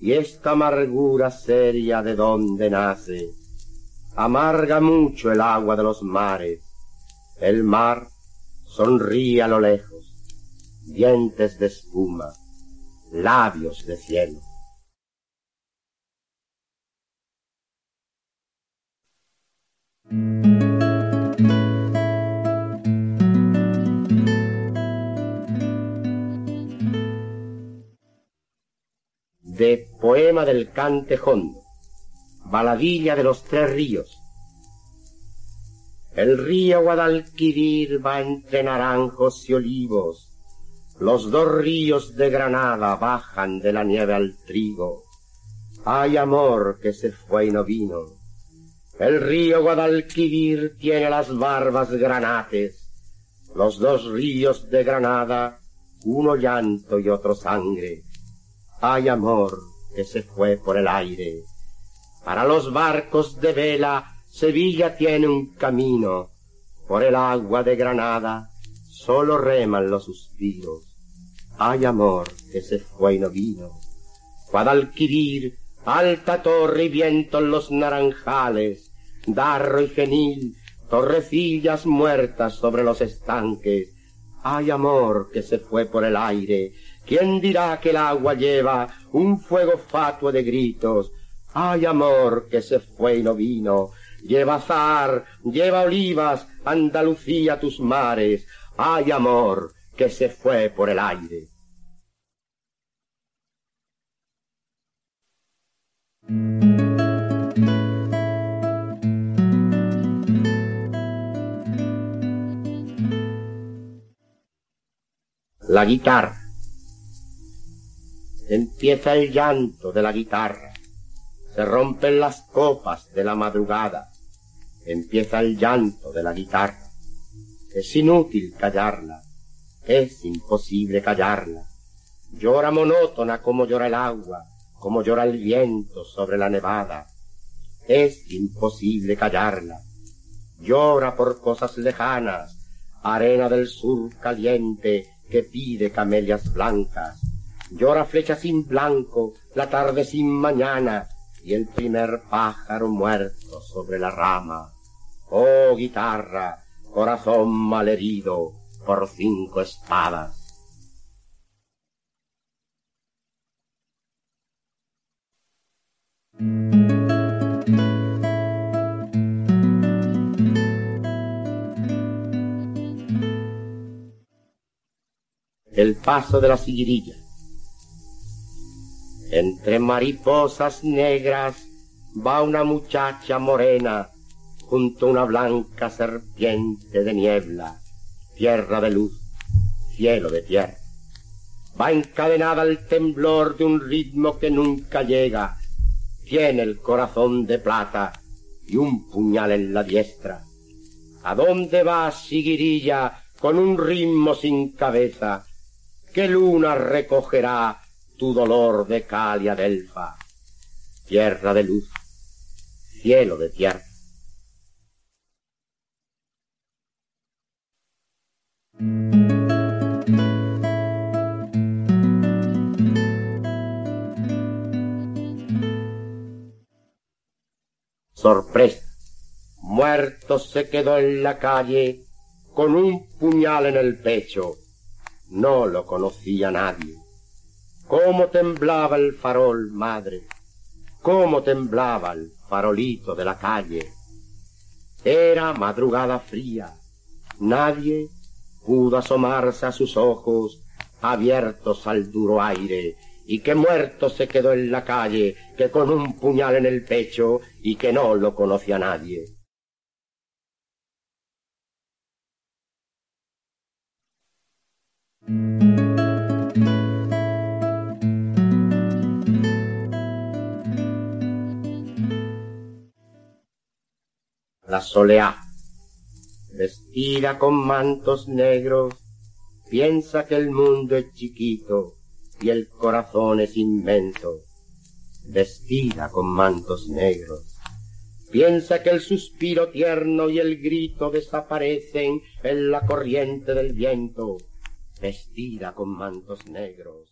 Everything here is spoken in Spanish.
y esta amargura seria de donde nace, amarga mucho el agua de los mares, el mar sonríe a lo lejos, dientes de espuma, labios de cielo. De Poema del Cante Hondo, Baladilla de los Tres Ríos. El río Guadalquivir va entre naranjos y olivos, los dos ríos de Granada bajan de la nieve al trigo. Hay amor que se fue y no vino. El río Guadalquivir tiene las barbas granates, los dos ríos de Granada, uno llanto y otro sangre hay amor que se fue por el aire. Para los barcos de vela, Sevilla tiene un camino. Por el agua de Granada, solo reman los suspiros. Hay amor que se fue y no vino. Guadalquivir, alta torre y viento en los naranjales, darro y genil, torrecillas muertas sobre los estanques. Hay amor que se fue por el aire, ¿Quién dirá que el agua lleva un fuego fatuo de gritos? Hay amor que se fue y no vino. Lleva azar, lleva olivas, Andalucía tus mares. Hay amor que se fue por el aire. La guitarra. Empieza el llanto de la guitarra, se rompen las copas de la madrugada, empieza el llanto de la guitarra. Es inútil callarla, es imposible callarla. Llora monótona como llora el agua, como llora el viento sobre la nevada. Es imposible callarla. Llora por cosas lejanas, arena del sur caliente que pide camelias blancas llora flecha sin blanco, la tarde sin mañana, y el primer pájaro muerto sobre la rama. Oh guitarra, corazón malherido por cinco espadas. El paso de la siguirilla. Entre mariposas negras va una muchacha morena junto a una blanca serpiente de niebla, tierra de luz, cielo de tierra. Va encadenada al temblor de un ritmo que nunca llega, tiene el corazón de plata y un puñal en la diestra. ¿A dónde vas, siguirilla, con un ritmo sin cabeza? ¿Qué luna recogerá tu dolor de Calia Delfa, tierra de luz, cielo de tierra. Sorpresa. Muerto se quedó en la calle con un puñal en el pecho. No lo conocía nadie. Cómo temblaba el farol, madre, cómo temblaba el farolito de la calle. Era madrugada fría, nadie pudo asomarse a sus ojos abiertos al duro aire, y que muerto se quedó en la calle, que con un puñal en el pecho, y que no lo conocía nadie. La soleá, vestida con mantos negros, piensa que el mundo es chiquito y el corazón es inmenso, vestida con mantos negros. Piensa que el suspiro tierno y el grito desaparecen en la corriente del viento, vestida con mantos negros.